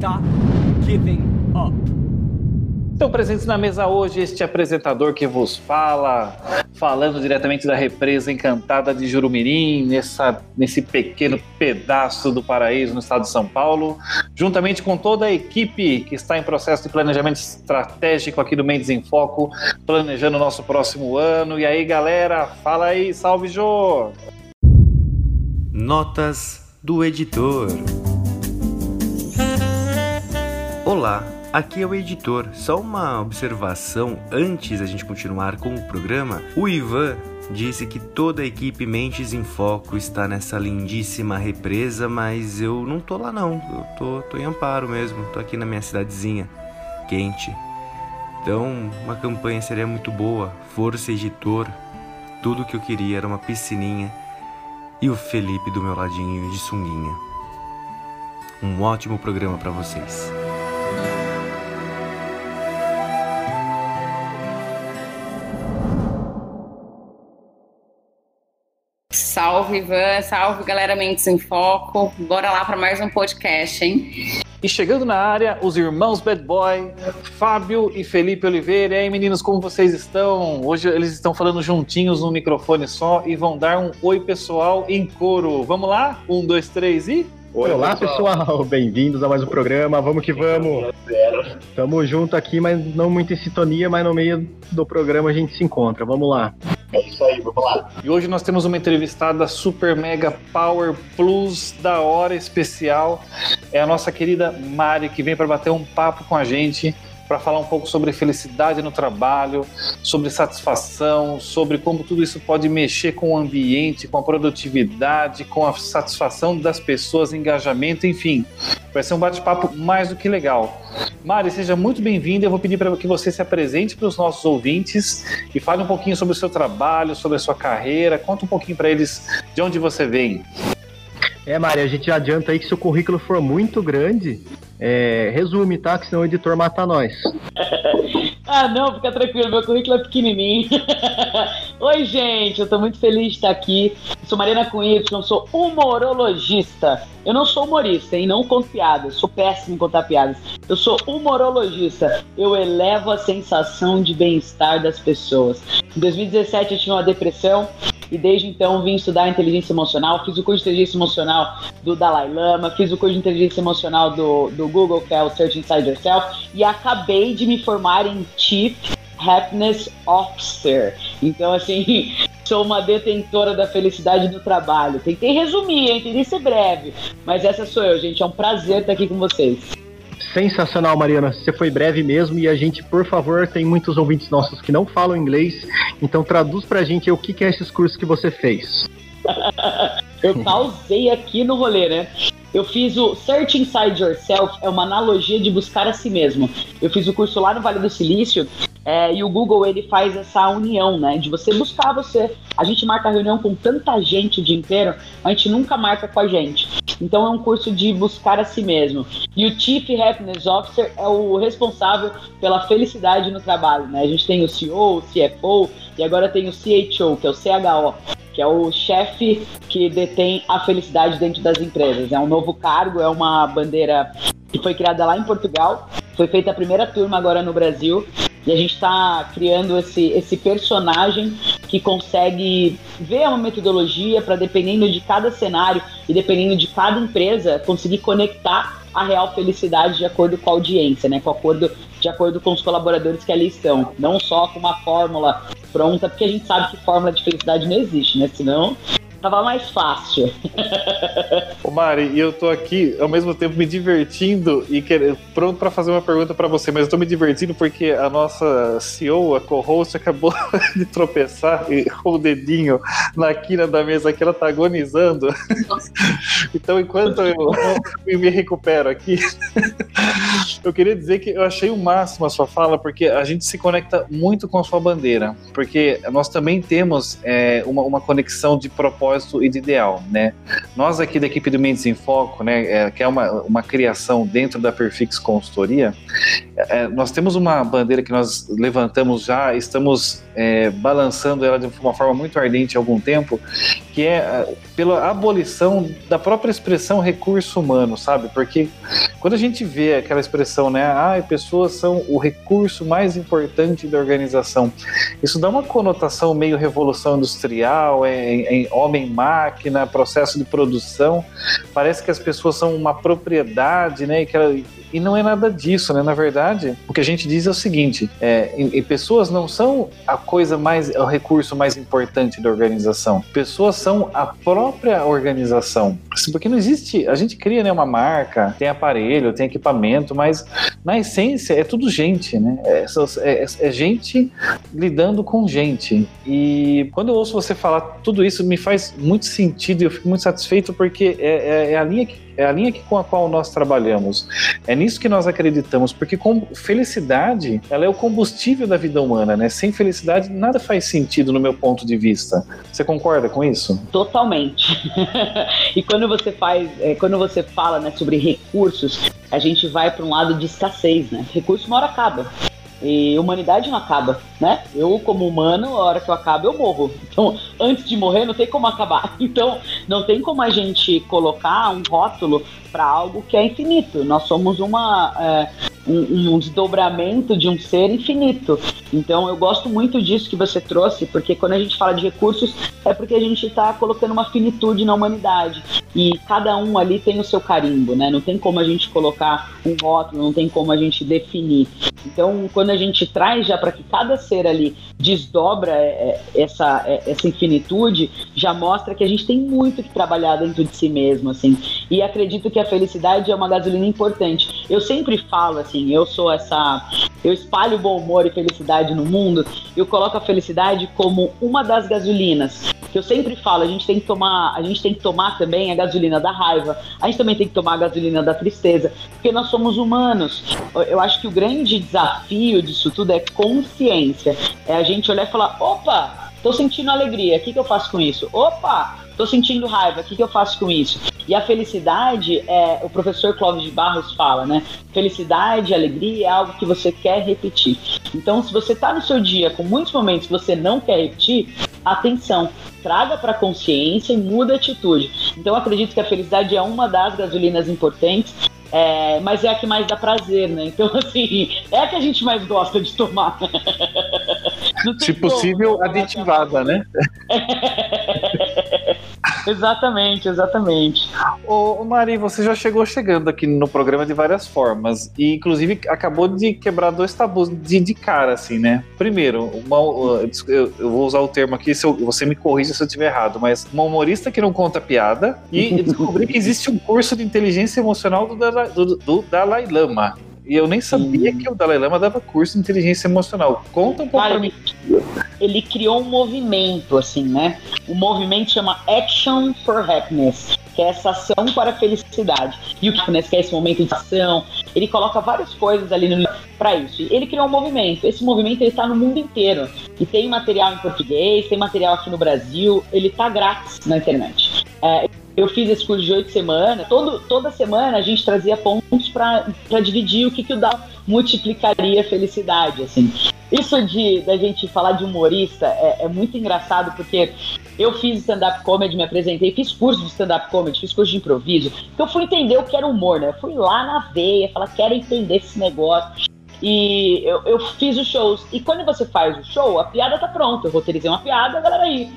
Stop giving up. Estão presentes na mesa hoje este apresentador que vos fala, falando diretamente da represa encantada de Jurumirim, nessa, nesse pequeno pedaço do paraíso no estado de São Paulo, juntamente com toda a equipe que está em processo de planejamento estratégico aqui do Mendes em Foco, planejando o nosso próximo ano. E aí, galera, fala aí, salve Jô! Notas do editor. Olá, aqui é o editor. Só uma observação antes da gente continuar com o programa. O Ivan disse que toda a equipe Mentes em Foco está nessa lindíssima represa, mas eu não tô lá não. Eu tô, tô em Amparo mesmo, tô aqui na minha cidadezinha, quente. Então, uma campanha seria muito boa. Força editor. Tudo que eu queria era uma piscininha e o Felipe do meu ladinho de sunguinha. Um ótimo programa para vocês. Salve, Ivan. Salve, galera Mentes em Foco. Bora lá para mais um podcast, hein? E chegando na área, os irmãos Bad Boy, Fábio e Felipe Oliveira. E aí, meninos, como vocês estão? Hoje eles estão falando juntinhos no microfone só e vão dar um oi pessoal em coro. Vamos lá? Um, dois, três e. Oi, Olá, pessoal. pessoal. Bem-vindos a mais um programa. Vamos que vamos. Tamo junto aqui, mas não muito em sintonia, mas no meio do programa a gente se encontra. Vamos lá. É isso aí, vamos lá. E hoje nós temos uma entrevistada super mega power plus da hora especial. É a nossa querida Mari que vem para bater um papo com a gente para falar um pouco sobre felicidade no trabalho, sobre satisfação, sobre como tudo isso pode mexer com o ambiente, com a produtividade, com a satisfação das pessoas, engajamento, enfim. Vai ser um bate-papo mais do que legal. Mari, seja muito bem-vinda. Eu vou pedir para que você se apresente para os nossos ouvintes e fale um pouquinho sobre o seu trabalho, sobre a sua carreira. Conta um pouquinho para eles de onde você vem. É, Mari, a gente adianta aí que se o currículo for muito grande, é, resume, tá? Que senão o editor mata nós. ah, não, fica tranquilo, meu currículo é pequenininho. Oi, gente, eu tô muito feliz de estar aqui. Sou Mariana com Y, sou humorologista. Eu não sou humorista, hein? Não conto piadas. Sou péssimo em contar piadas. Eu sou humorologista. Eu elevo a sensação de bem-estar das pessoas. Em 2017 eu tinha uma depressão e desde então vim estudar inteligência emocional. Fiz o curso de inteligência emocional do Dalai Lama, fiz o curso de inteligência emocional do, do Google, que é o Search Inside Yourself, e acabei de me formar em Chief Happiness Officer. Então, assim, sou uma detentora da felicidade do trabalho. Tentei resumir, hein? Tentei ser breve. Mas essa sou eu, gente. É um prazer estar aqui com vocês. Sensacional, Mariana. Você foi breve mesmo e a gente, por favor, tem muitos ouvintes nossos que não falam inglês, então traduz pra gente o que, que é esses cursos que você fez. eu pausei aqui no rolê, né? Eu fiz o Search Inside Yourself, é uma analogia de buscar a si mesmo. Eu fiz o curso lá no Vale do Silício é, e o Google ele faz essa união, né? De você buscar você. A gente marca reunião com tanta gente o dia inteiro, a gente nunca marca com a gente. Então é um curso de buscar a si mesmo. E o Chief Happiness Officer é o responsável pela felicidade no trabalho, né? A gente tem o CEO, o CFO e agora tem o CHO, que é o CHO que é o chefe que detém a felicidade dentro das empresas. É um novo cargo, é uma bandeira que foi criada lá em Portugal, foi feita a primeira turma agora no Brasil. E a gente está criando esse, esse personagem que consegue ver uma metodologia para, dependendo de cada cenário e dependendo de cada empresa, conseguir conectar a real felicidade de acordo com a audiência, né? Com acordo, de acordo com os colaboradores que ali estão. Não só com uma fórmula pronta, porque a gente sabe que fórmula de felicidade não existe, né? Senão tava mais fácil. Ô Mari, eu tô aqui ao mesmo tempo me divertindo e querendo, pronto para fazer uma pergunta para você, mas eu tô me divertindo porque a nossa CEO, a co-host, acabou de tropeçar com o dedinho na quina da mesa aqui, ela tá agonizando. então, enquanto eu, eu me recupero aqui, eu queria dizer que eu achei o máximo a sua fala, porque a gente se conecta muito com a sua bandeira, porque nós também temos é, uma, uma conexão de propósito e de ideal, né? Nós aqui da equipe do Mentes em Foco, né, é, que é uma, uma criação dentro da Perfix Consultoria, é, nós temos uma bandeira que nós levantamos já, estamos é, balançando ela de uma forma muito ardente há algum tempo, que é, é pela abolição da própria expressão recurso humano, sabe? Porque quando a gente vê aquela expressão, né, ah, pessoas são o recurso mais importante da organização, isso dá uma conotação meio revolução industrial, em, em homem-máquina, processo de produção, parece que as pessoas são uma propriedade, né, e ela, e não é nada disso, né? Na verdade, o que a gente diz é o seguinte: é, e, e pessoas não são a coisa mais, o recurso mais importante da organização. Pessoas são a própria organização. Assim, porque não existe. A gente cria né, uma marca, tem aparelho, tem equipamento, mas na essência é tudo gente, né? É, é, é gente lidando com gente. E quando eu ouço você falar tudo isso, me faz muito sentido e eu fico muito satisfeito porque é, é, é a linha que é a linha que, com a qual nós trabalhamos. É nisso que nós acreditamos, porque com felicidade, ela é o combustível da vida humana, né? Sem felicidade, nada faz sentido no meu ponto de vista. Você concorda com isso? Totalmente. e quando você faz, é, quando você fala né, sobre recursos, a gente vai para um lado de escassez, né? Recurso uma hora acaba. E humanidade não acaba, né? Eu, como humano, a hora que eu acabo, eu morro. Então, antes de morrer, não tem como acabar. Então, não tem como a gente colocar um rótulo para algo que é infinito. Nós somos uma. É, um, um, desdobramento de um ser infinito. Então eu gosto muito disso que você trouxe, porque quando a gente fala de recursos, é porque a gente está colocando uma finitude na humanidade. E cada um ali tem o seu carimbo, né? Não tem como a gente colocar um rótulo, não tem como a gente definir. Então, quando a gente traz já para que cada ser ali desdobra é, é, essa, é, essa infinitude, já mostra que a gente tem muito que trabalhar dentro de si mesmo, assim. E acredito que a felicidade é uma gasolina importante. Eu sempre falo assim, eu sou essa, eu espalho bom humor e felicidade no mundo. Eu coloco a felicidade como uma das gasolinas. Que eu sempre falo, a gente tem que tomar, a gente tem que tomar também a gasolina da raiva. A gente também tem que tomar a gasolina da tristeza, porque nós somos humanos. Eu acho que o grande desafio disso tudo é consciência. É a gente olhar e falar: opa, tô sentindo alegria, o que, que eu faço com isso? Opa, tô sentindo raiva, o que, que eu faço com isso? E a felicidade, é, o professor Clóvis de Barros fala, né? Felicidade, alegria é algo que você quer repetir. Então, se você tá no seu dia com muitos momentos que você não quer repetir, atenção, traga para consciência e muda a atitude. Então, eu acredito que a felicidade é uma das gasolinas importantes é, mas é a que mais dá prazer, né? Então, assim, é a que a gente mais gosta de tomar. Se possível, né? aditivada, né? exatamente, exatamente. Ô, Mari, você já chegou chegando aqui no programa de várias formas e, inclusive, acabou de quebrar dois tabus de, de cara, assim, né? Primeiro, uma, eu, eu, vou usar o termo aqui, se eu, você me corrija se eu estiver errado, mas uma humorista que não conta piada e descobri que existe um curso de inteligência emocional do, do, do Dalai Lama. E eu nem sabia que o Dalai Lama dava curso de inteligência emocional. Conta um pouco Cara, pra mim. Ele criou um movimento, assim, né? O movimento chama Action for Happiness, que é essa ação para a felicidade. E o happiness, que é esse momento de ação, ele coloca várias coisas ali no para isso. Ele criou um movimento. Esse movimento ele tá no mundo inteiro. E tem material em português, tem material aqui no Brasil, ele tá grátis na internet. É, eu fiz esse curso de oito semanas. Todo, toda semana a gente trazia pontos para dividir o que, que o DAO multiplicaria a felicidade, assim. Isso de da gente falar de humorista é, é muito engraçado porque eu fiz stand-up comedy, me apresentei, fiz curso de stand-up comedy, fiz curso de improviso. Então eu fui entender o que era humor, né? Eu fui lá na veia, falar, quero entender esse negócio. E eu, eu fiz os shows. E quando você faz o show, a piada tá pronta. Eu roteirizei uma piada, a galera aí.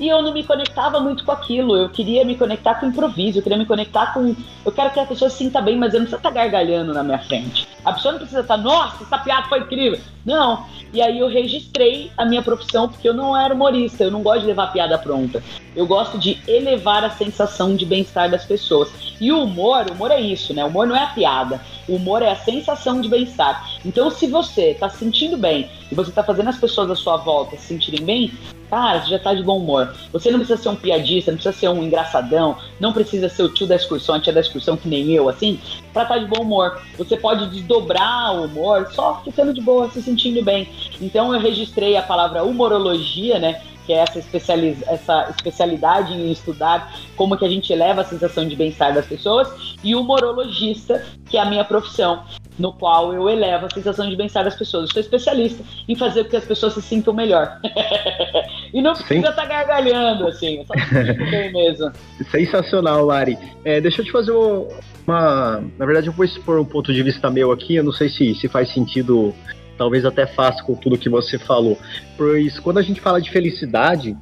E eu não me conectava muito com aquilo. Eu queria me conectar com improviso, eu queria me conectar com. Eu quero que a pessoa sinta bem, mas eu não precisa estar tá gargalhando na minha frente. A pessoa não precisa estar, tá, nossa, essa piada foi incrível. Não. E aí eu registrei a minha profissão porque eu não era humorista, eu não gosto de levar piada pronta. Eu gosto de elevar a sensação de bem-estar das pessoas. E o humor, o humor é isso, né? O humor não é a piada. O humor é a sensação de bem-estar. Então, se você está se sentindo bem e você está fazendo as pessoas à sua volta se sentirem bem, cara, você já está de bom humor. Você não precisa ser um piadista, não precisa ser um engraçadão, não precisa ser o tio da excursão, a tia da excursão que nem eu, assim, para estar tá de bom humor. Você pode desdobrar o humor só ficando de boa, se sentindo bem. Então, eu registrei a palavra humorologia, né? Que é essa, especializ... essa especialidade em estudar como que a gente eleva a sensação de bem-estar das pessoas, e o humorologista, que é a minha profissão, no qual eu elevo a sensação de bem-estar das pessoas. Eu sou especialista em fazer com que as pessoas se sintam melhor. e não precisa estar tá gargalhando, assim, só bem mesmo. Sensacional, Lari. É, deixa eu te fazer uma. Na verdade, eu vou expor um ponto de vista meu aqui, eu não sei se, se faz sentido talvez até fácil com tudo que você falou. Pois quando a gente fala de felicidade,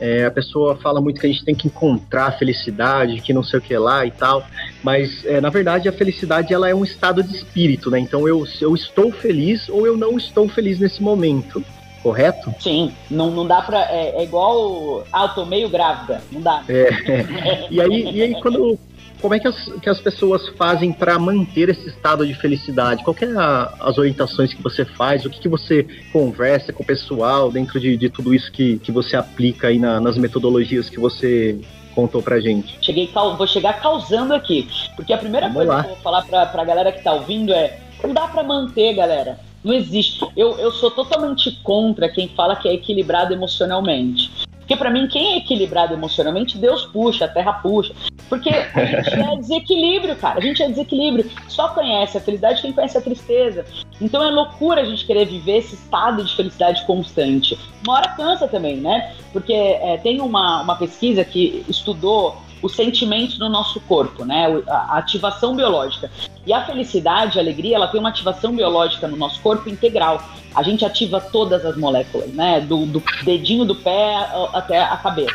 é, a pessoa fala muito que a gente tem que encontrar a felicidade, que não sei o que lá e tal, mas é, na verdade a felicidade ela é um estado de espírito, né? Então eu, eu estou feliz ou eu não estou feliz nesse momento correto? Sim, não, não dá pra. É, é igual. Ah, eu tô meio grávida, não dá. É, é. E, aí, e aí, quando, como é que as, que as pessoas fazem para manter esse estado de felicidade? Qual é a, as orientações que você faz? O que, que você conversa com o pessoal dentro de, de tudo isso que, que você aplica aí na, nas metodologias que você contou pra gente? Cheguei, vou chegar causando aqui, porque a primeira Vamos coisa lá. que eu vou falar pra, pra galera que tá ouvindo é não dá para manter, galera. Não existe. Eu, eu sou totalmente contra quem fala que é equilibrado emocionalmente. Porque para mim, quem é equilibrado emocionalmente, Deus puxa, a terra puxa. Porque a gente é desequilíbrio, cara. A gente é desequilíbrio. Só conhece a felicidade quem conhece a tristeza. Então é loucura a gente querer viver esse estado de felicidade constante. Uma hora cansa também, né? Porque é, tem uma, uma pesquisa que estudou os sentimentos no nosso corpo, né? A ativação biológica. E a felicidade, a alegria, ela tem uma ativação biológica no nosso corpo integral. A gente ativa todas as moléculas, né? Do, do dedinho do pé até a cabeça.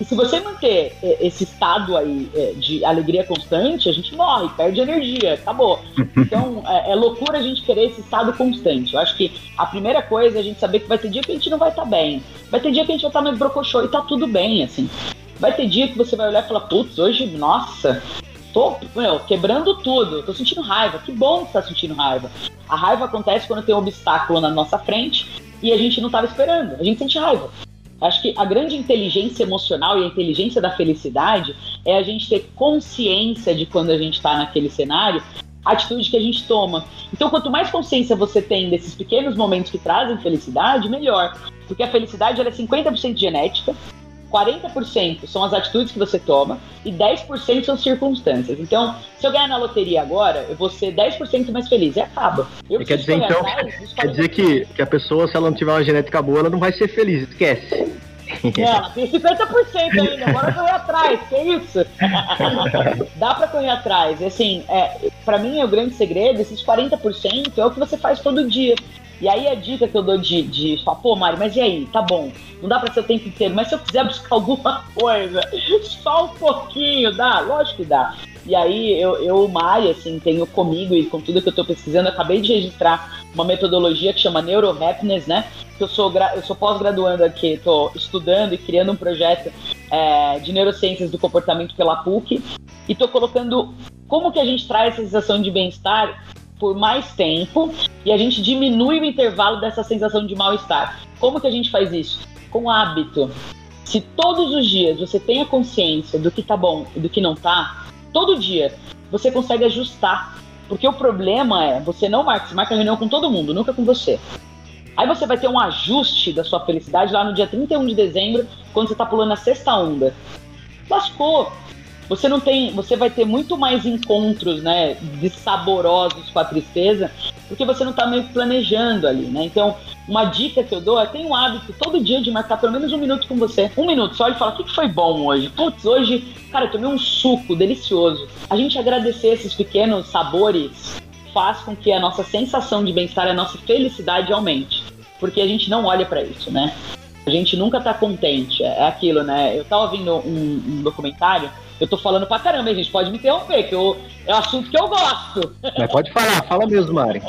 E se você manter é, esse estado aí é, de alegria constante, a gente morre, perde energia, acabou. Então é, é loucura a gente querer esse estado constante. Eu acho que a primeira coisa é a gente saber que vai ter dia que a gente não vai estar tá bem. Vai ter dia que a gente vai estar tá meio brocochô e tá tudo bem, assim. Vai ter dia que você vai olhar e falar, putz, hoje, nossa, tô meu, quebrando tudo, tô sentindo raiva. Que bom que tá sentindo raiva. A raiva acontece quando tem um obstáculo na nossa frente e a gente não estava esperando. A gente sente raiva. Acho que a grande inteligência emocional e a inteligência da felicidade é a gente ter consciência de quando a gente está naquele cenário, a atitude que a gente toma. Então, quanto mais consciência você tem desses pequenos momentos que trazem felicidade, melhor. Porque a felicidade ela é 50% genética, 40% são as atitudes que você toma e 10% são circunstâncias. Então, se eu ganhar na loteria agora, eu vou ser 10% mais feliz e acaba. Eu quer dizer então, quer dizer que, que a pessoa, se ela não tiver uma genética boa, ela não vai ser feliz, esquece. Não, tem 50% ainda, bora correr atrás, que isso? Dá pra correr atrás. Assim, é, pra mim é o grande segredo, esses 40% é o que você faz todo dia. E aí a dica que eu dou de, de falar, pô, Mari, mas e aí? Tá bom, não dá pra ser o tempo inteiro, mas se eu quiser buscar alguma coisa, só um pouquinho, dá? Lógico que dá. E aí eu, eu Mari, assim, tenho comigo e com tudo que eu tô pesquisando, acabei de registrar uma metodologia que chama Neurohappiness, né? Que eu sou, eu sou pós-graduando aqui, tô estudando e criando um projeto é, de neurociências do comportamento pela PUC e tô colocando como que a gente traz essa sensação de bem-estar por mais tempo e a gente diminui o intervalo dessa sensação de mal-estar. Como que a gente faz isso? Com hábito. Se todos os dias você tem a consciência do que tá bom e do que não tá, todo dia você consegue ajustar. Porque o problema é, você não marca, você marca reunião com todo mundo, nunca com você. Aí você vai ter um ajuste da sua felicidade lá no dia 31 de dezembro, quando você tá pulando a sexta onda. Lascou você não tem, você vai ter muito mais encontros, né, de saborosos com a tristeza, porque você não está meio planejando ali, né? Então, uma dica que eu dou é tem um hábito todo dia de marcar pelo menos um minuto com você. Um minuto, só e fala, o que, que foi bom hoje? Putz, hoje, cara, eu tomei um suco delicioso. A gente agradecer esses pequenos sabores faz com que a nossa sensação de bem-estar, a nossa felicidade aumente. Porque a gente não olha para isso, né? A gente nunca tá contente. É aquilo, né? Eu tava ouvindo um, um documentário eu tô falando pra caramba, a gente pode me interromper, que eu, é um assunto que eu gosto. Mas pode falar, fala mesmo, Mari.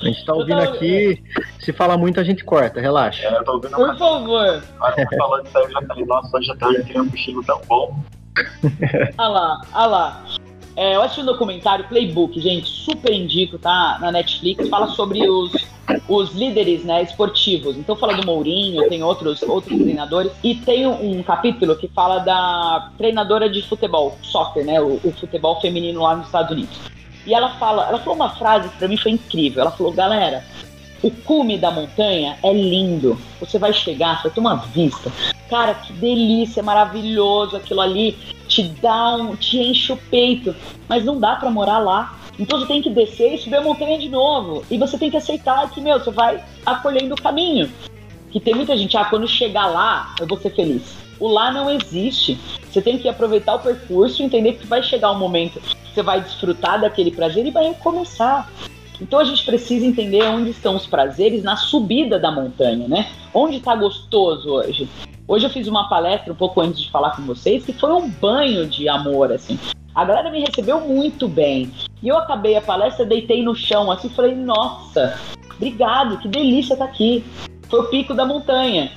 A gente tá ouvindo tô... aqui, se fala muito a gente corta, relaxa. É, eu tô ouvindo Por favor. Agora falando isso aí, eu já falei, nossa, hoje eu queria um cochilo tão bom. olha lá, olha lá. É, eu assisti um documentário, Playbook, gente, super indico, tá? Na Netflix, fala sobre os, os líderes né, esportivos. Então fala do Mourinho, tem outros, outros treinadores. E tem um, capítulo que fala da treinadora de futebol, soccer, né? O, o futebol feminino lá nos Estados Unidos. E ela fala, ela falou uma frase que pra mim foi incrível. Ela falou, galera, o cume da montanha é lindo. Você vai chegar, você vai ter uma vista. Cara, que delícia, maravilhoso aquilo ali. Te dá um, te enche o peito. Mas não dá para morar lá. Então você tem que descer e subir a montanha de novo. E você tem que aceitar que, meu, você vai acolhendo o caminho. Que tem muita gente, ah, quando chegar lá, eu vou ser feliz. O lá não existe. Você tem que aproveitar o percurso entender que vai chegar um momento você vai desfrutar daquele prazer e vai começar. Então a gente precisa entender onde estão os prazeres na subida da montanha, né? Onde está gostoso hoje? Hoje eu fiz uma palestra um pouco antes de falar com vocês que foi um banho de amor, assim. A galera me recebeu muito bem. E eu acabei a palestra, deitei no chão assim, falei: "Nossa, obrigado, que delícia estar tá aqui". Foi o pico da montanha.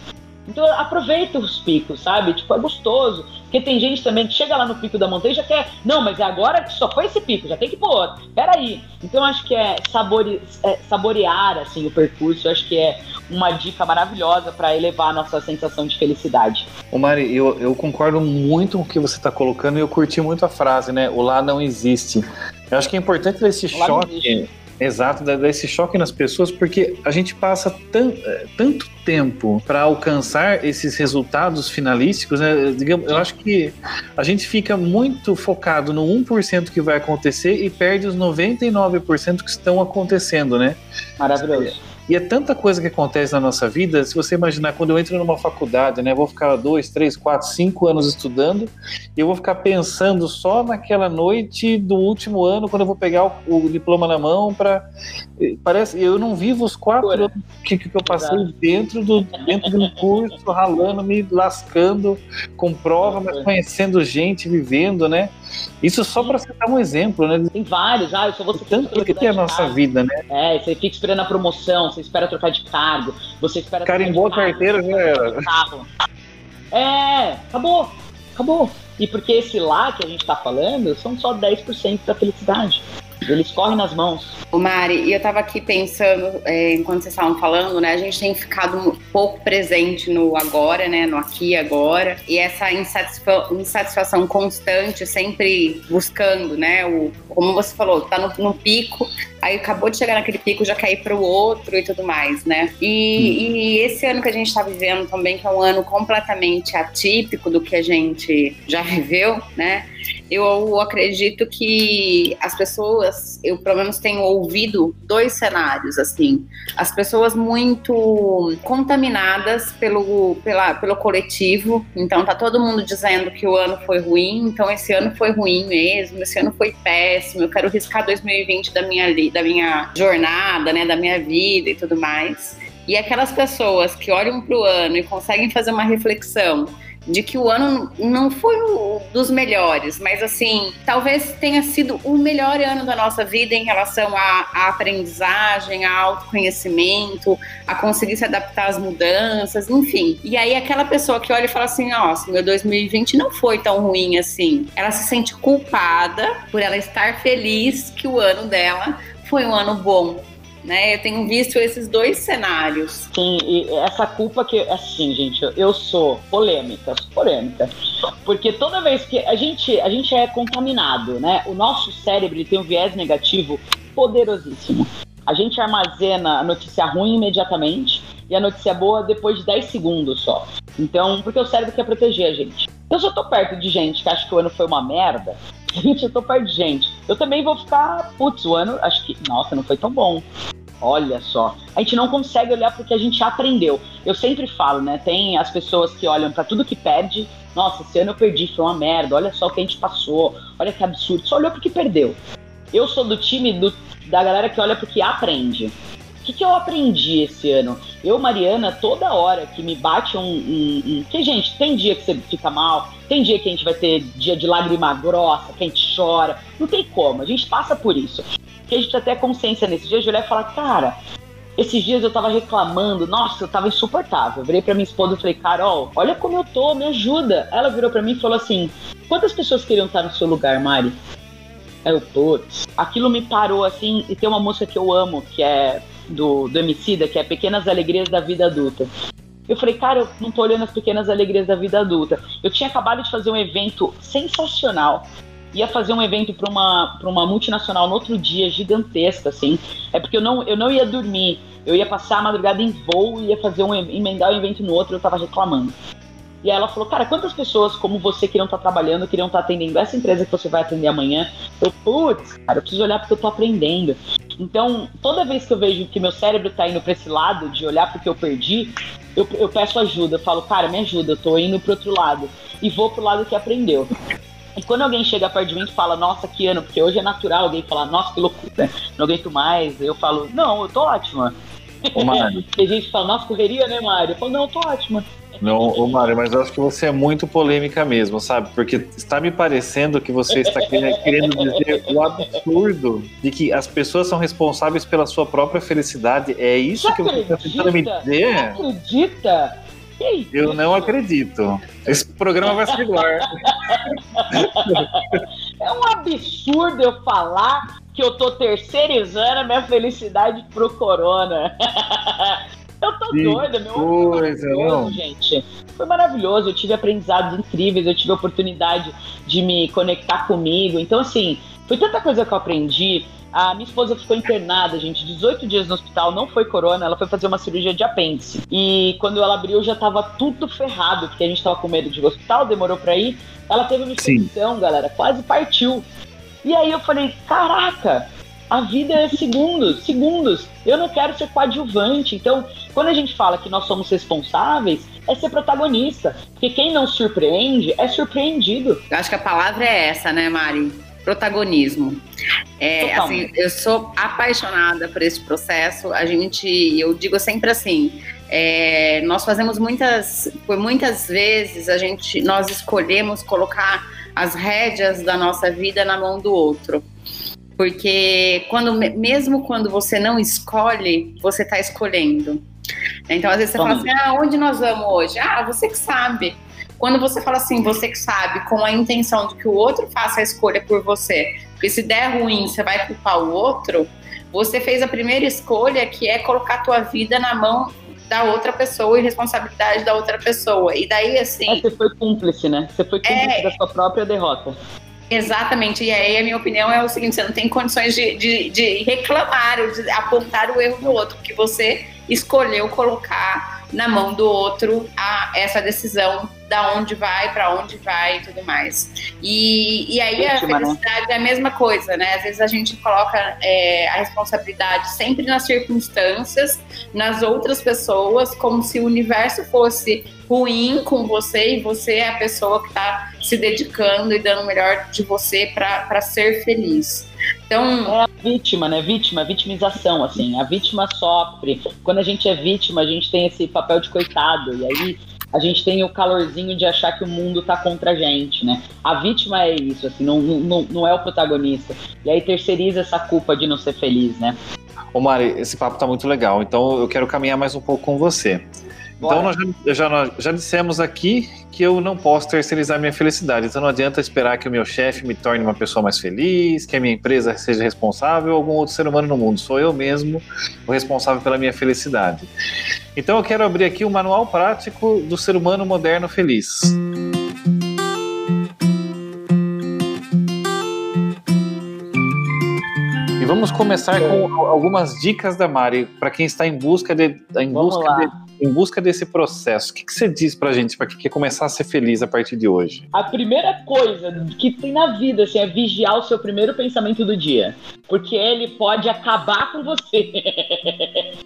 Então aproveita os picos, sabe? Tipo, é gostoso. Porque tem gente também que chega lá no pico da montanha e já quer. Não, mas é agora que só foi esse pico, já tem que pro outro. Peraí. Então acho que é, sabore, é saborear assim, o percurso, acho que é uma dica maravilhosa para elevar a nossa sensação de felicidade. O Mari, eu, eu concordo muito com o que você está colocando e eu curti muito a frase, né? O lá não existe. Eu acho que é importante esse choque Exato, dá esse choque nas pessoas, porque a gente passa tan, é, tanto tempo para alcançar esses resultados finalísticos, né? Digamos, eu acho que a gente fica muito focado no 1% que vai acontecer e perde os 99% que estão acontecendo, né? Maravilhoso. E é tanta coisa que acontece na nossa vida, se você imaginar, quando eu entro numa faculdade, né, eu vou ficar dois, três, quatro, cinco anos estudando, e eu vou ficar pensando só naquela noite do último ano, quando eu vou pegar o, o diploma na mão para parece eu não vivo os quatro anos que, que eu passei dentro do dentro de um curso, ralando, me lascando com prova, mas conhecendo gente, vivendo, né? Isso só para citar um exemplo, né? Tem vários, ah, eu só vou tanto que tem a nossa vida, né? É, você fica esperando a promoção, você espera trocar de cargo, você espera. Carimbou a carteira, já era. É, acabou, acabou. E porque esse lá que a gente tá falando são só 10% da felicidade. Eles correm nas mãos. O Mari, e eu tava aqui pensando, é, enquanto vocês estavam falando, né? A gente tem ficado pouco presente no agora, né? No aqui e agora. E essa insatisfação constante, sempre buscando, né? O, como você falou, tá no, no pico, aí acabou de chegar naquele pico, já cair para o outro e tudo mais, né? E, hum. e, esse ano que a gente está vivendo também, que é um ano completamente atípico do que a gente já viveu, né? Eu acredito que as pessoas, eu pelo menos tenho ouvido dois cenários, assim. As pessoas muito contaminadas pelo, pela, pelo coletivo, então tá todo mundo dizendo que o ano foi ruim, então esse ano foi ruim mesmo, esse ano foi péssimo, eu quero riscar 2020 da minha, da minha jornada, né, da minha vida e tudo mais. E aquelas pessoas que olham para o ano e conseguem fazer uma reflexão de que o ano não foi um dos melhores, mas assim, talvez tenha sido o melhor ano da nossa vida em relação à, aprendizagem, ao autoconhecimento, a conseguir se adaptar às mudanças, enfim. E aí aquela pessoa que olha e fala assim, nossa, meu 2020 não foi tão ruim assim. Ela se sente culpada por ela estar feliz que o ano dela foi um ano bom né? Eu tenho visto esses dois cenários. Sim, e essa culpa que, assim, gente, eu sou polêmica, polêmica. Porque toda vez que a gente, a gente é contaminado, né? O nosso cérebro tem um viés negativo poderosíssimo. A gente armazena a notícia ruim imediatamente e a notícia boa depois de 10 segundos só. Então, porque o cérebro quer proteger a gente. Eu só tô perto de gente que acha que o ano foi uma merda. Gente, eu tô perto de gente. Eu também vou ficar, putz, o ano, acho que, nossa, não foi tão bom. Olha só, a gente não consegue olhar porque a gente aprendeu. Eu sempre falo, né? Tem as pessoas que olham para tudo que perde. Nossa, esse ano eu perdi, foi uma merda. Olha só o que a gente passou. Olha que absurdo. Só olhou porque perdeu. Eu sou do time do, da galera que olha porque aprende. Que, que eu aprendi esse ano? Eu, Mariana, toda hora que me bate um, um, um. Que, gente, tem dia que você fica mal, tem dia que a gente vai ter dia de lágrima grossa, que a gente chora. Não tem como, a gente passa por isso. Que a gente até consciência nesse dia de olhar cara, esses dias eu tava reclamando, nossa, eu tava insuportável. Eu virei pra minha esposa e falei, Carol, olha como eu tô, me ajuda. Ela virou pra mim e falou assim: quantas pessoas queriam estar no seu lugar, Mari? Aí eu, putz. Aquilo me parou assim, e tem uma música que eu amo, que é do, do Emicida, que é Pequenas Alegrias da Vida Adulta. Eu falei, cara, eu não tô olhando as pequenas alegrias da vida adulta. Eu tinha acabado de fazer um evento sensacional. Ia fazer um evento para uma, pra uma multinacional no outro dia, gigantesca, assim. É porque eu não, eu não ia dormir. Eu ia passar a madrugada em voo e ia fazer um emendar um evento no outro, eu tava reclamando. E ela falou, cara, quantas pessoas como você queriam estar tá trabalhando, queriam estar tá atendendo essa empresa que você vai atender amanhã? Eu, putz, cara, eu preciso olhar porque eu tô aprendendo. Então, toda vez que eu vejo que meu cérebro tá indo pra esse lado de olhar porque eu perdi, eu, eu peço ajuda. Eu falo, cara, me ajuda, eu tô indo pro outro lado. E vou pro lado que aprendeu. E quando alguém chega perto de mim e fala, nossa, que ano, porque hoje é natural alguém falar, nossa, que loucura, não aguento mais, eu falo, não, eu tô ótima. Ô, Mário. Tem gente que fala, nossa, correria, né, Mário? Eu falo, não, eu tô ótima. Não, ô Mário, mas eu acho que você é muito polêmica mesmo, sabe? Porque está me parecendo que você está querendo dizer o absurdo de que as pessoas são responsáveis pela sua própria felicidade. É isso você que você está tentando me dizer? Você acredita? Eu não acredito. Esse programa vai ser ar. É um absurdo eu falar que eu tô terceirizando a minha felicidade pro corona. Eu tô que doida, meu coisa, não. gente. Foi maravilhoso, eu tive aprendizados incríveis, eu tive a oportunidade de me conectar comigo. Então, assim, foi tanta coisa que eu aprendi. A minha esposa ficou internada, gente, 18 dias no hospital, não foi corona, ela foi fazer uma cirurgia de apêndice. E quando ela abriu já tava tudo ferrado, porque a gente tava com medo de ir ao hospital, demorou pra ir. Ela teve uma infecção, galera, quase partiu. E aí eu falei, caraca, a vida é segundos, segundos. Eu não quero ser coadjuvante. Então, quando a gente fala que nós somos responsáveis, é ser protagonista. Porque quem não surpreende é surpreendido. Eu acho que a palavra é essa, né, Mari? Protagonismo. É, assim, eu sou apaixonada por esse processo. A gente, eu digo sempre assim, é, nós fazemos muitas, por muitas vezes a gente, nós escolhemos colocar as rédeas da nossa vida na mão do outro. Porque quando, mesmo quando você não escolhe, você está escolhendo. Então, às vezes você fala assim: ah, onde nós vamos hoje? Ah, você que sabe. Quando você fala assim, você que sabe, com a intenção de que o outro faça a escolha por você, porque se der ruim, você vai culpar o outro, você fez a primeira escolha, que é colocar a tua vida na mão da outra pessoa e responsabilidade da outra pessoa. E daí, assim. É, você foi cúmplice, né? Você foi cúmplice é... da sua própria derrota. Exatamente, e aí a minha opinião é o seguinte: você não tem condições de, de, de reclamar, de apontar o erro do outro, porque você escolheu colocar na mão do outro a, essa decisão da onde vai, para onde vai e tudo mais. E, e aí a né? felicidade é a mesma coisa, né? Às vezes a gente coloca é, a responsabilidade sempre nas circunstâncias, nas outras pessoas, como se o universo fosse ruim com você e você é a pessoa que está se dedicando e dando o melhor de você para ser feliz. Então. É a vítima, né? Vítima, vitimização, assim. A vítima sofre. Quando a gente é vítima, a gente tem esse papel de coitado. E aí a gente tem o calorzinho de achar que o mundo tá contra a gente, né? A vítima é isso, assim, não, não, não é o protagonista. E aí terceiriza essa culpa de não ser feliz, né? Ô Mari, esse papo tá muito legal, então eu quero caminhar mais um pouco com você. Então nós já, já, já dissemos aqui que eu não posso terceirizar minha felicidade. Então não adianta esperar que o meu chefe me torne uma pessoa mais feliz, que a minha empresa seja responsável ou algum outro ser humano no mundo. Sou eu mesmo o responsável pela minha felicidade. Então eu quero abrir aqui o um manual prático do ser humano moderno feliz. E vamos começar com algumas dicas da Mari para quem está em busca de, em busca de em busca desse processo, o que, que você diz pra gente para que quer começar a ser feliz a partir de hoje? A primeira coisa que tem na vida assim, é vigiar o seu primeiro pensamento do dia, porque ele pode acabar com você.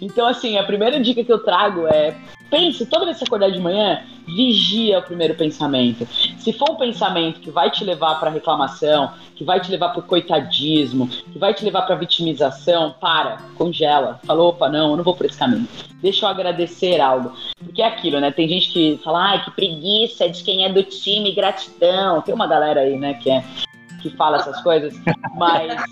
então, assim, a primeira dica que eu trago é pense, toda vez que você acordar de manhã, vigia o primeiro pensamento. Se for um pensamento que vai te levar para reclamação, que vai te levar para coitadismo, que vai te levar para vitimização, para, congela. Falou, opa, não, eu não vou por esse caminho. Deixa eu agradecer algo. Porque é aquilo, né? Tem gente que fala, ai, que preguiça de quem é do time, gratidão. Tem uma galera aí, né, que é que fala essas coisas, mas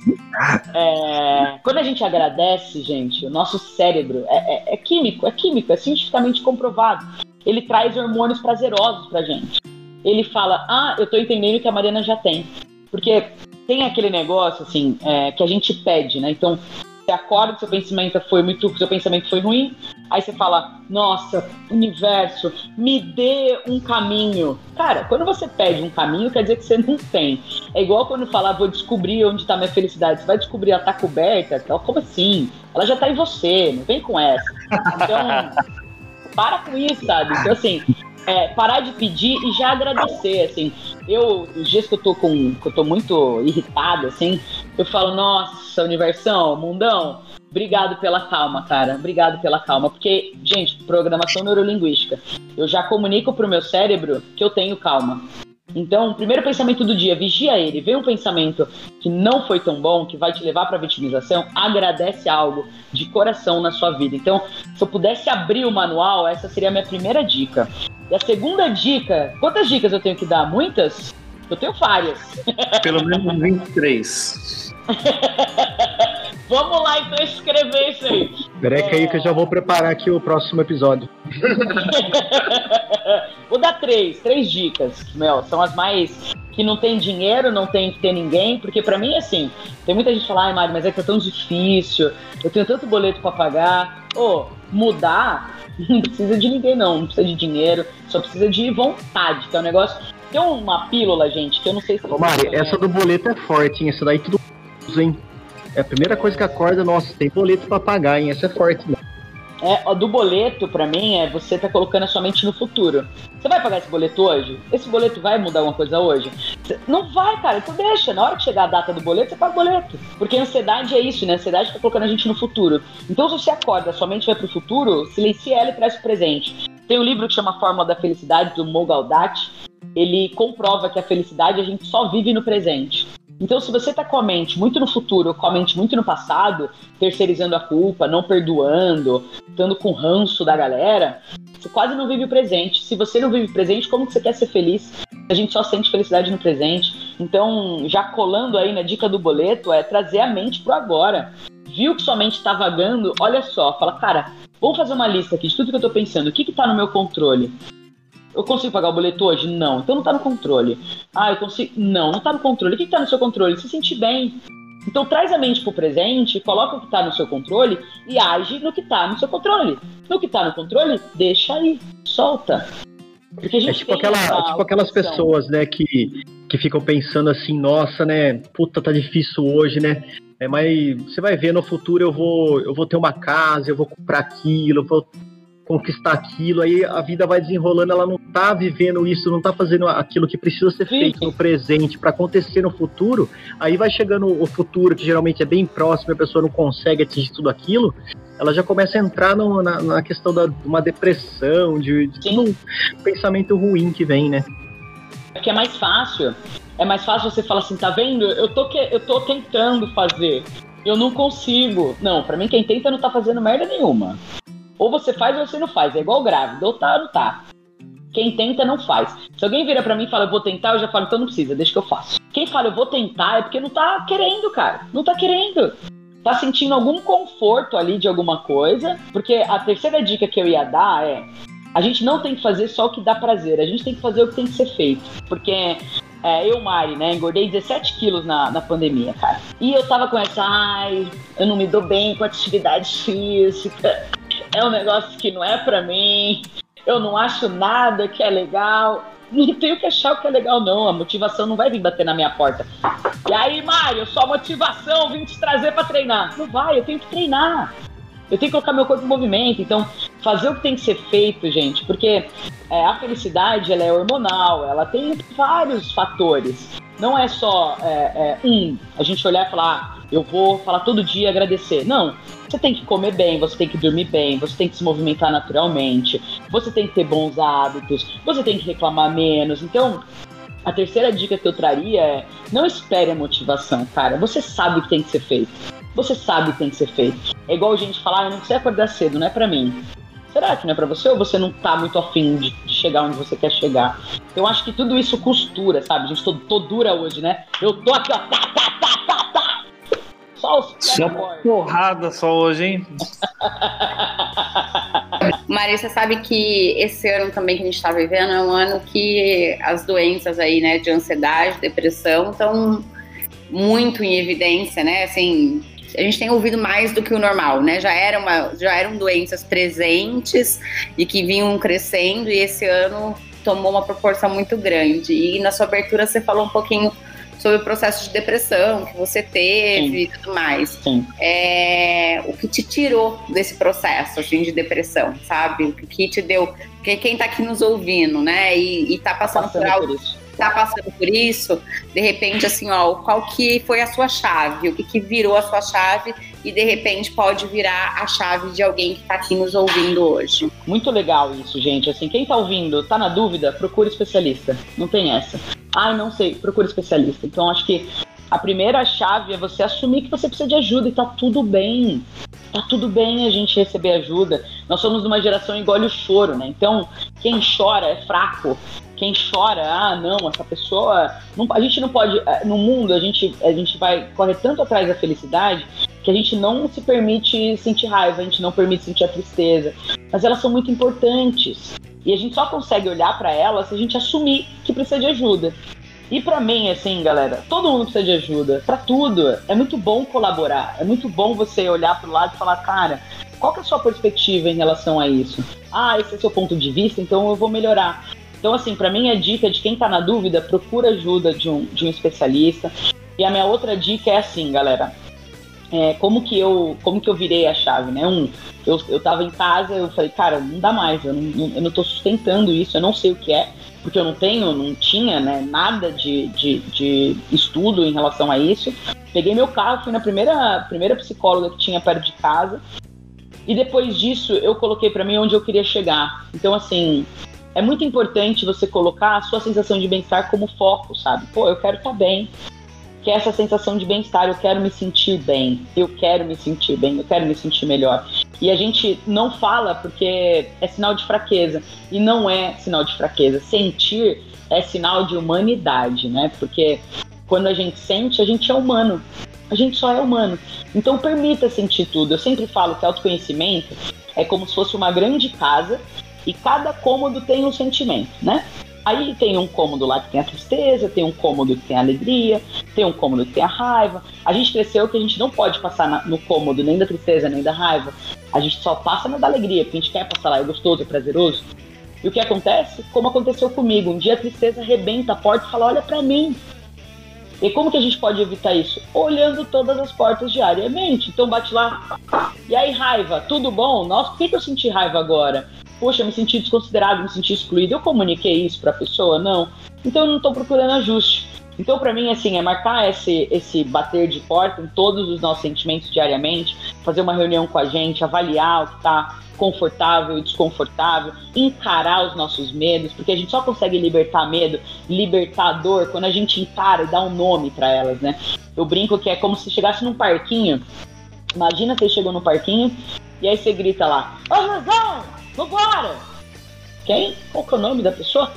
é, quando a gente agradece, gente, o nosso cérebro é, é, é, químico, é químico, é cientificamente comprovado. Ele traz hormônios prazerosos pra gente. Ele fala, ah, eu tô entendendo que a Mariana já tem. Porque tem aquele negócio, assim, é, que a gente pede, né? Então, você acorda seu pensamento foi muito, seu pensamento foi ruim, aí você fala, nossa, universo, me dê um caminho. Cara, quando você pede um caminho, quer dizer que você não tem. É igual quando falar, vou descobrir onde está minha felicidade. Você vai descobrir, ela tá coberta, como assim? Ela já tá em você, não vem com essa. Então, para com isso, sabe? Então, assim, é, parar de pedir e já agradecer, assim. Eu, os dias que eu tô com, que eu tô muito irritado, assim, eu falo, nossa, universão, mundão, obrigado pela calma, cara, obrigado pela calma, porque, gente, programação neurolinguística, eu já comunico pro meu cérebro que eu tenho calma. Então, o primeiro pensamento do dia, vigia ele. Vem um pensamento que não foi tão bom, que vai te levar para vitimização, agradece algo de coração na sua vida. Então, se eu pudesse abrir o manual, essa seria a minha primeira dica. E a segunda dica, quantas dicas eu tenho que dar? Muitas? Eu tenho várias. Pelo menos 23. Vamos lá então escrever isso aí. Breca é... aí que eu já vou preparar aqui o próximo episódio. vou dar três, três dicas, Mel. São as mais que não tem dinheiro, não tem que ter ninguém, porque para mim, assim, tem muita gente que fala, ai, Mário, mas é que é tão difícil, eu tenho tanto boleto para pagar. Ô, oh, mudar não precisa de ninguém, não. Não precisa de dinheiro, só precisa de vontade, que é um negócio. Tem uma pílula, gente, que eu não sei se. Ô, Mari, essa do boleto é forte, hein? Essa daí tudo hein? É a primeira coisa que acorda, nossa, tem boleto pra pagar, hein? Essa é forte, mano. É, do boleto, para mim, é você tá colocando a sua mente no futuro. Você vai pagar esse boleto hoje? Esse boleto vai mudar alguma coisa hoje? Não vai, cara. Então deixa. Na hora que chegar a data do boleto, você paga o boleto. Porque a ansiedade é isso, né? A ansiedade tá colocando a gente no futuro. Então, se você acorda, sua mente vai pro futuro, silencia ela e traz o presente. Tem um livro que chama Fórmula da Felicidade, do Mogaldati. Ele comprova que a felicidade a gente só vive no presente. Então, se você está com a mente muito no futuro, com a mente muito no passado, terceirizando a culpa, não perdoando, estando com ranço da galera, você quase não vive o presente. Se você não vive o presente, como que você quer ser feliz? A gente só sente felicidade no presente. Então, já colando aí na dica do boleto, é trazer a mente pro agora. Viu que sua mente está vagando? Olha só, fala, cara, vamos fazer uma lista aqui de tudo que eu estou pensando. O que está no meu controle? Eu consigo pagar o boleto hoje? Não. Então não tá no controle. Ah, eu consigo. Não, não tá no controle. O que, que tá no seu controle? Se sentir bem. Então traz a mente pro presente, coloca o que tá no seu controle e age no que tá no seu controle. No que tá no controle, deixa aí, solta. Porque a gente é tipo, aquela, tipo aquelas pessoas, né, que, que ficam pensando assim, nossa, né, puta, tá difícil hoje, né? É, mas você vai ver no futuro eu vou, eu vou ter uma casa, eu vou comprar aquilo, eu vou conquistar aquilo, aí a vida vai desenrolando, ela não tá vivendo isso, não tá fazendo aquilo que precisa ser Sim. feito no presente para acontecer no futuro, aí vai chegando o futuro, que geralmente é bem próximo, a pessoa não consegue atingir tudo aquilo, ela já começa a entrar no, na, na, questão da uma depressão, de, de um pensamento ruim que vem, né? É que é mais fácil. É mais fácil você falar assim, tá vendo? Eu tô, que, eu tô tentando fazer. Eu não consigo. Não, para mim quem tenta não tá fazendo merda nenhuma. Ou você faz ou você não faz. É igual grávida. Ou tá ou não tá. Quem tenta não faz. Se alguém vira para mim e fala, eu vou tentar, eu já falo, então não precisa, deixa que eu faço. Quem fala, eu vou tentar, é porque não tá querendo, cara. Não tá querendo. Tá sentindo algum conforto ali de alguma coisa. Porque a terceira dica que eu ia dar é. A gente não tem que fazer só o que dá prazer, a gente tem que fazer o que tem que ser feito. Porque é, eu, Mari, né, engordei 17 quilos na, na pandemia, cara. E eu tava com essa, ai, eu não me dou bem com atividade física é um negócio que não é para mim, eu não acho nada que é legal. Não tenho que achar o que é legal, não. A motivação não vai vir bater na minha porta. E aí, Mário, só motivação, vim te trazer para treinar. Não vai, eu tenho que treinar. Eu tenho que colocar meu corpo em movimento. Então, fazer o que tem que ser feito, gente, porque é, a felicidade ela é hormonal, ela tem vários fatores. Não é só é, é, um, a gente olhar e falar, eu vou falar todo dia agradecer. Não. Você tem que comer bem, você tem que dormir bem, você tem que se movimentar naturalmente, você tem que ter bons hábitos, você tem que reclamar menos. Então, a terceira dica que eu traria é: não espere a motivação, cara. Você sabe o que tem que ser feito. Você sabe o que tem que ser feito. É igual a gente falar, ah, eu não sei acordar cedo, não é para mim. Será que não é para você ou você não tá muito afim de, de, chegar onde você quer chegar? Eu acho que tudo isso costura, sabe? A gente tô, tô dura hoje, né? Eu tô aqui, ó, tá, tá, tá, tá, tá. Só os Só porrada só hoje, hein? Maria, você sabe que esse ano também que a gente está vivendo é um ano que as doenças aí, né, de ansiedade, depressão, estão muito em evidência, né? Assim, a gente tem ouvido mais do que o normal, né? Já, era uma, já eram doenças presentes e que vinham crescendo, e esse ano tomou uma proporção muito grande. E na sua abertura você falou um pouquinho sobre o processo de depressão que você teve Sim. e tudo mais. Sim. É, o que te tirou desse processo assim, de depressão, sabe? O que te deu. Porque quem tá aqui nos ouvindo, né? E, e tá passando, passando por algo. Por tá passando por isso, de repente, assim, ó, qual que foi a sua chave? O que, que virou a sua chave e de repente pode virar a chave de alguém que tá aqui nos ouvindo hoje. Muito legal isso, gente. Assim, quem tá ouvindo, tá na dúvida, procure especialista. Não tem essa. Ah, não sei, procure especialista. Então acho que a primeira chave é você assumir que você precisa de ajuda e tá tudo bem. Tá tudo bem a gente receber ajuda. Nós somos de uma geração engole o choro, né? Então, quem chora é fraco. Quem chora, ah, não, essa pessoa. Não, a gente não pode. Eh, no mundo, a gente, a gente vai correr tanto atrás da felicidade que a gente não se permite sentir raiva, a gente não permite sentir a tristeza. Mas elas são muito importantes. E a gente só consegue olhar para ela se a gente assumir que precisa de ajuda. E para mim, assim, galera, todo mundo precisa de ajuda, para tudo. É muito bom colaborar, é muito bom você olhar pro lado e falar, cara, qual que é a sua perspectiva em relação a isso? Ah, esse é o seu ponto de vista, então eu vou melhorar. Então, assim, para mim a dica de quem tá na dúvida, procura ajuda de um, de um especialista. E a minha outra dica é assim, galera, é, como que eu como que eu virei a chave, né? Um, eu, eu tava em casa, eu falei, cara, não dá mais, eu não, eu não tô sustentando isso, eu não sei o que é, porque eu não tenho, não tinha né, nada de, de, de estudo em relação a isso. Peguei meu carro, fui na primeira, primeira psicóloga que tinha perto de casa, e depois disso eu coloquei para mim onde eu queria chegar. Então, assim, é muito importante você colocar a sua sensação de bem-estar como foco, sabe? Pô, eu quero estar tá bem, que essa sensação de bem-estar, eu quero me sentir bem, eu quero me sentir bem, eu quero me sentir melhor. E a gente não fala porque é sinal de fraqueza, e não é sinal de fraqueza. Sentir é sinal de humanidade, né? Porque quando a gente sente, a gente é humano. A gente só é humano. Então permita sentir tudo. Eu sempre falo que autoconhecimento é como se fosse uma grande casa e cada cômodo tem um sentimento, né? Aí tem um cômodo lá que tem a tristeza, tem um cômodo que tem a alegria, tem um cômodo que tem a raiva. A gente cresceu que a gente não pode passar na, no cômodo nem da tristeza nem da raiva. A gente só passa na da alegria, porque a gente quer passar lá, é gostoso, é prazeroso. E o que acontece? Como aconteceu comigo, um dia a tristeza arrebenta a porta e fala: Olha para mim. E como que a gente pode evitar isso? Olhando todas as portas diariamente. Então bate lá. E aí, raiva, tudo bom? Nossa, por que, que eu senti raiva agora? Poxa, me senti desconsiderado, me senti excluído. Eu comuniquei isso para a pessoa? Não. Então eu não estou procurando ajuste. Então, para mim, assim, é marcar esse, esse bater de porta em todos os nossos sentimentos diariamente, fazer uma reunião com a gente, avaliar o que está confortável e desconfortável, encarar os nossos medos, porque a gente só consegue libertar medo, libertar dor, quando a gente encara e dá um nome para elas, né? Eu brinco que é como se chegasse num parquinho. Imagina você chegou no parquinho e aí você grita lá: Ô, Josão, Vambora! Quem? Qual que é o nome da pessoa?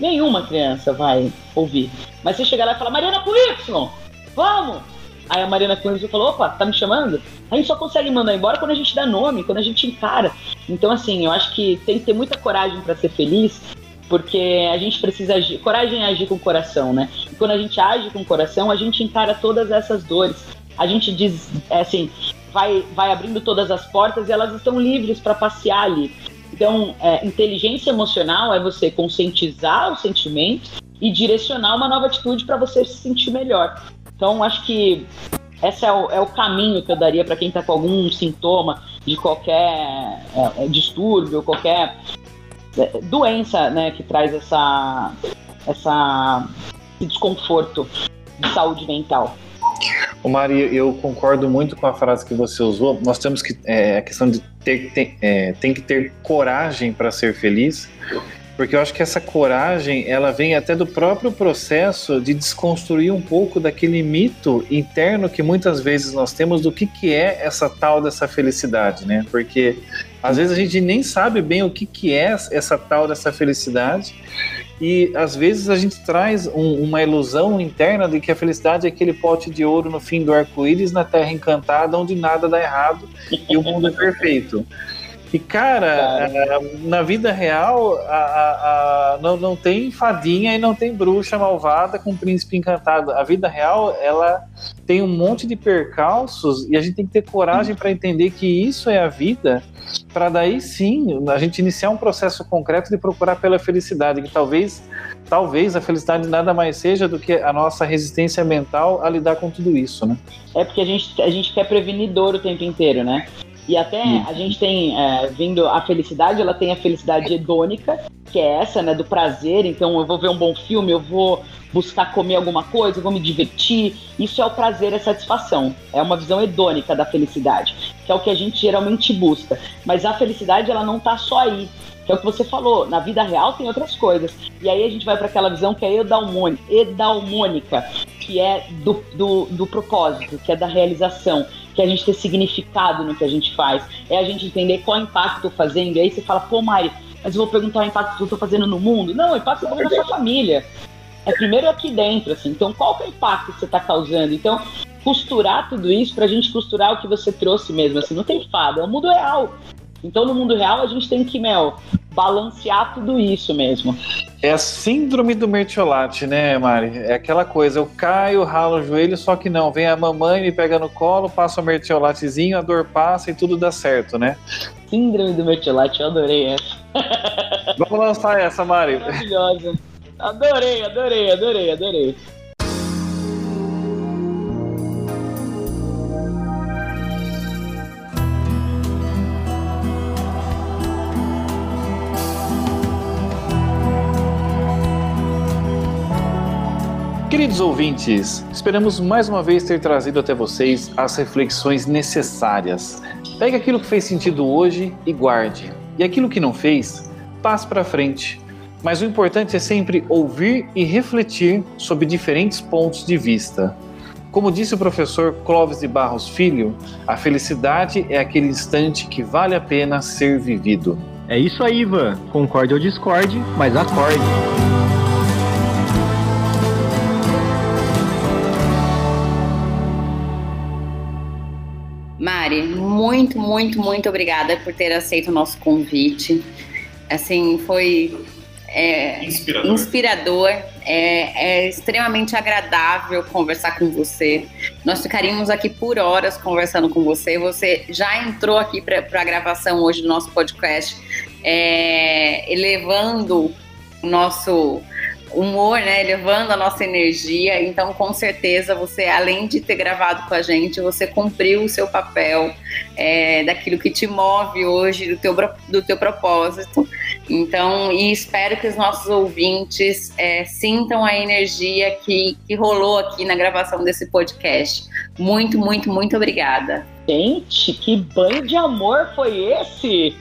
Nenhuma criança vai ouvir. Mas você chegar lá e falar, Mariana com Y, vamos! Aí a Mariana com Y falou, opa, tá me chamando? A gente só consegue mandar embora quando a gente dá nome, quando a gente encara. Então, assim, eu acho que tem que ter muita coragem para ser feliz, porque a gente precisa agir. Coragem é agir com o coração, né? E quando a gente age com o coração, a gente encara todas essas dores. A gente diz, é assim, vai, vai abrindo todas as portas e elas estão livres para passear ali. Então, é, inteligência emocional é você conscientizar os sentimentos e direcionar uma nova atitude para você se sentir melhor. Então, acho que esse é o, é o caminho que eu daria para quem está com algum sintoma de qualquer é, é distúrbio, qualquer é, doença né, que traz essa, essa, esse desconforto de saúde mental. O Mari, eu concordo muito com a frase que você usou. Nós temos que. É, a questão de ter, ter é, tem que ter coragem para ser feliz porque eu acho que essa coragem ela vem até do próprio processo de desconstruir um pouco daquele mito interno que muitas vezes nós temos do que, que é essa tal dessa felicidade, né? Porque às vezes a gente nem sabe bem o que, que é essa tal dessa felicidade e às vezes a gente traz um, uma ilusão interna de que a felicidade é aquele pote de ouro no fim do arco-íris na terra encantada onde nada dá errado e o mundo é perfeito. E, cara, cara. na vida real, a, a, a, não, não tem fadinha e não tem bruxa malvada com príncipe encantado. A vida real, ela tem um monte de percalços e a gente tem que ter coragem para entender que isso é a vida, para daí sim a gente iniciar um processo concreto de procurar pela felicidade, que talvez talvez a felicidade nada mais seja do que a nossa resistência mental a lidar com tudo isso, né? É porque a gente, a gente quer prevenir dor o tempo inteiro, né? E até hum. a gente tem é, vindo a felicidade, ela tem a felicidade hedônica, que é essa, né, do prazer. Então eu vou ver um bom filme, eu vou buscar comer alguma coisa, eu vou me divertir. Isso é o prazer, a satisfação. É uma visão hedônica da felicidade, que é o que a gente geralmente busca. Mas a felicidade, ela não tá só aí. Que é o que você falou, na vida real tem outras coisas. E aí a gente vai para aquela visão que é edalmônica, que é do, do, do propósito, que é da realização que a gente ter significado no que a gente faz, é a gente entender qual impacto fazendo. E aí você fala, pô, Mari, mas eu vou perguntar o impacto que eu tô fazendo no mundo. Não, o impacto é na sua família. É primeiro aqui dentro, assim. Então, qual que é o impacto que você está causando? Então, costurar tudo isso pra gente costurar o que você trouxe mesmo, assim, não tem fada, é o mundo real. Então, no mundo real, a gente tem que, Mel, balancear tudo isso mesmo. É a síndrome do mertiolate, né, Mari? É aquela coisa, eu caio, ralo o joelho, só que não, vem a mamãe, me pega no colo, passa o mertiolatezinho, a dor passa e tudo dá certo, né? Síndrome do mertiolate, eu adorei essa. Vamos lançar essa, Mari. Maravilhosa. Adorei, adorei, adorei, adorei. Queridos ouvintes, esperamos mais uma vez ter trazido até vocês as reflexões necessárias. Pegue aquilo que fez sentido hoje e guarde, e aquilo que não fez, passe para frente. Mas o importante é sempre ouvir e refletir sobre diferentes pontos de vista. Como disse o professor Clóvis de Barros Filho, a felicidade é aquele instante que vale a pena ser vivido. É isso aí, Ivan. Concorde ou discorde, mas acorde. Muito, muito, muito obrigada por ter aceito o nosso convite. Assim, foi é, inspirador. inspirador é, é, extremamente agradável conversar com você. Nós ficaríamos aqui por horas conversando com você. Você já entrou aqui para a gravação hoje do nosso podcast, é, elevando o nosso humor, né, elevando a nossa energia. Então, com certeza, você, além de ter gravado com a gente, você cumpriu o seu papel é, daquilo que te move hoje, do teu, do teu propósito. Então, e espero que os nossos ouvintes é, sintam a energia que, que rolou aqui na gravação desse podcast. Muito, muito, muito obrigada. Gente, que banho de amor foi esse?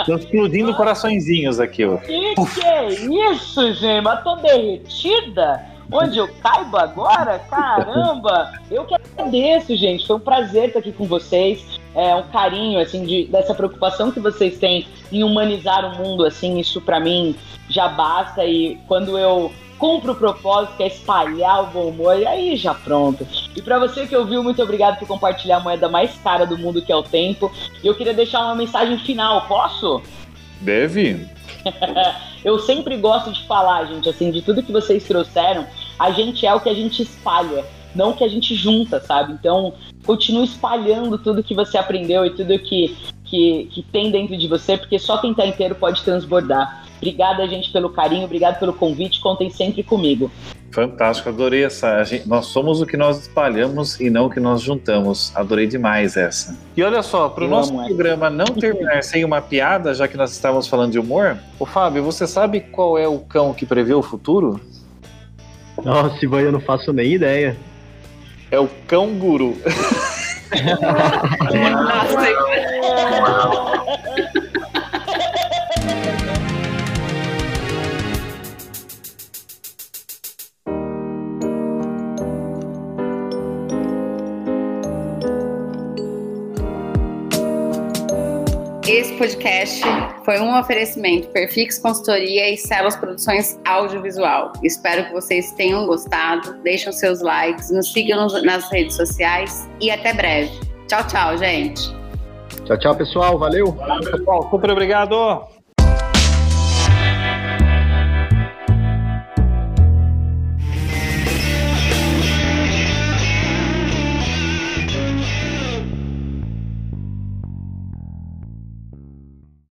Estão explodindo coraçõezinhos aqui, ó. Que que é isso, gente? Mas tô derretida? Onde eu caibo agora? Caramba! Eu que agradeço, gente. Foi um prazer estar aqui com vocês. É um carinho, assim, de, dessa preocupação que vocês têm em humanizar o mundo, assim, isso para mim já basta. E quando eu cumpre o propósito, que é espalhar o bom humor, e aí já pronto. E para você que ouviu, muito obrigado por compartilhar a moeda mais cara do mundo, que é o tempo. E eu queria deixar uma mensagem final, posso? Deve. eu sempre gosto de falar, gente, assim, de tudo que vocês trouxeram, a gente é o que a gente espalha, não o que a gente junta, sabe? Então, continue espalhando tudo que você aprendeu e tudo que, que, que tem dentro de você, porque só quem tá inteiro pode transbordar. Obrigada, gente, pelo carinho, obrigado pelo convite. Contem sempre comigo. Fantástico, adorei essa. Gente, nós somos o que nós espalhamos e não o que nós juntamos. Adorei demais essa. E olha só, para o nosso programa não terminar sem uma piada, já que nós estávamos falando de humor, o Fábio, você sabe qual é o cão que prevê o futuro? Nossa, Ivan, eu não faço nem ideia. É o cão guru. Nossa, Esse podcast foi um oferecimento Perfix Consultoria e Celos Produções Audiovisual. Espero que vocês tenham gostado. Deixem seus likes, nos sigam nas redes sociais e até breve. Tchau, tchau, gente. Tchau, tchau, pessoal. Valeu. Pessoal, super obrigado.